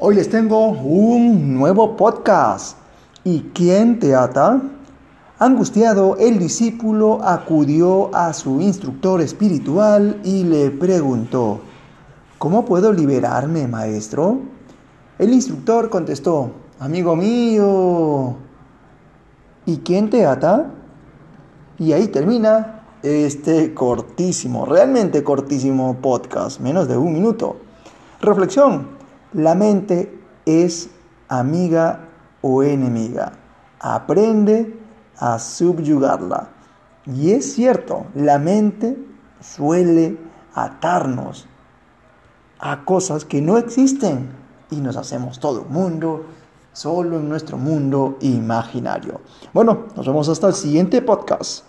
Hoy les tengo un nuevo podcast. ¿Y quién te ata? Angustiado, el discípulo acudió a su instructor espiritual y le preguntó, ¿Cómo puedo liberarme, maestro? El instructor contestó, Amigo mío, ¿y quién te ata? Y ahí termina este cortísimo, realmente cortísimo podcast, menos de un minuto. Reflexión. La mente es amiga o enemiga. Aprende a subyugarla. Y es cierto, la mente suele atarnos a cosas que no existen y nos hacemos todo un mundo solo en nuestro mundo imaginario. Bueno, nos vemos hasta el siguiente podcast.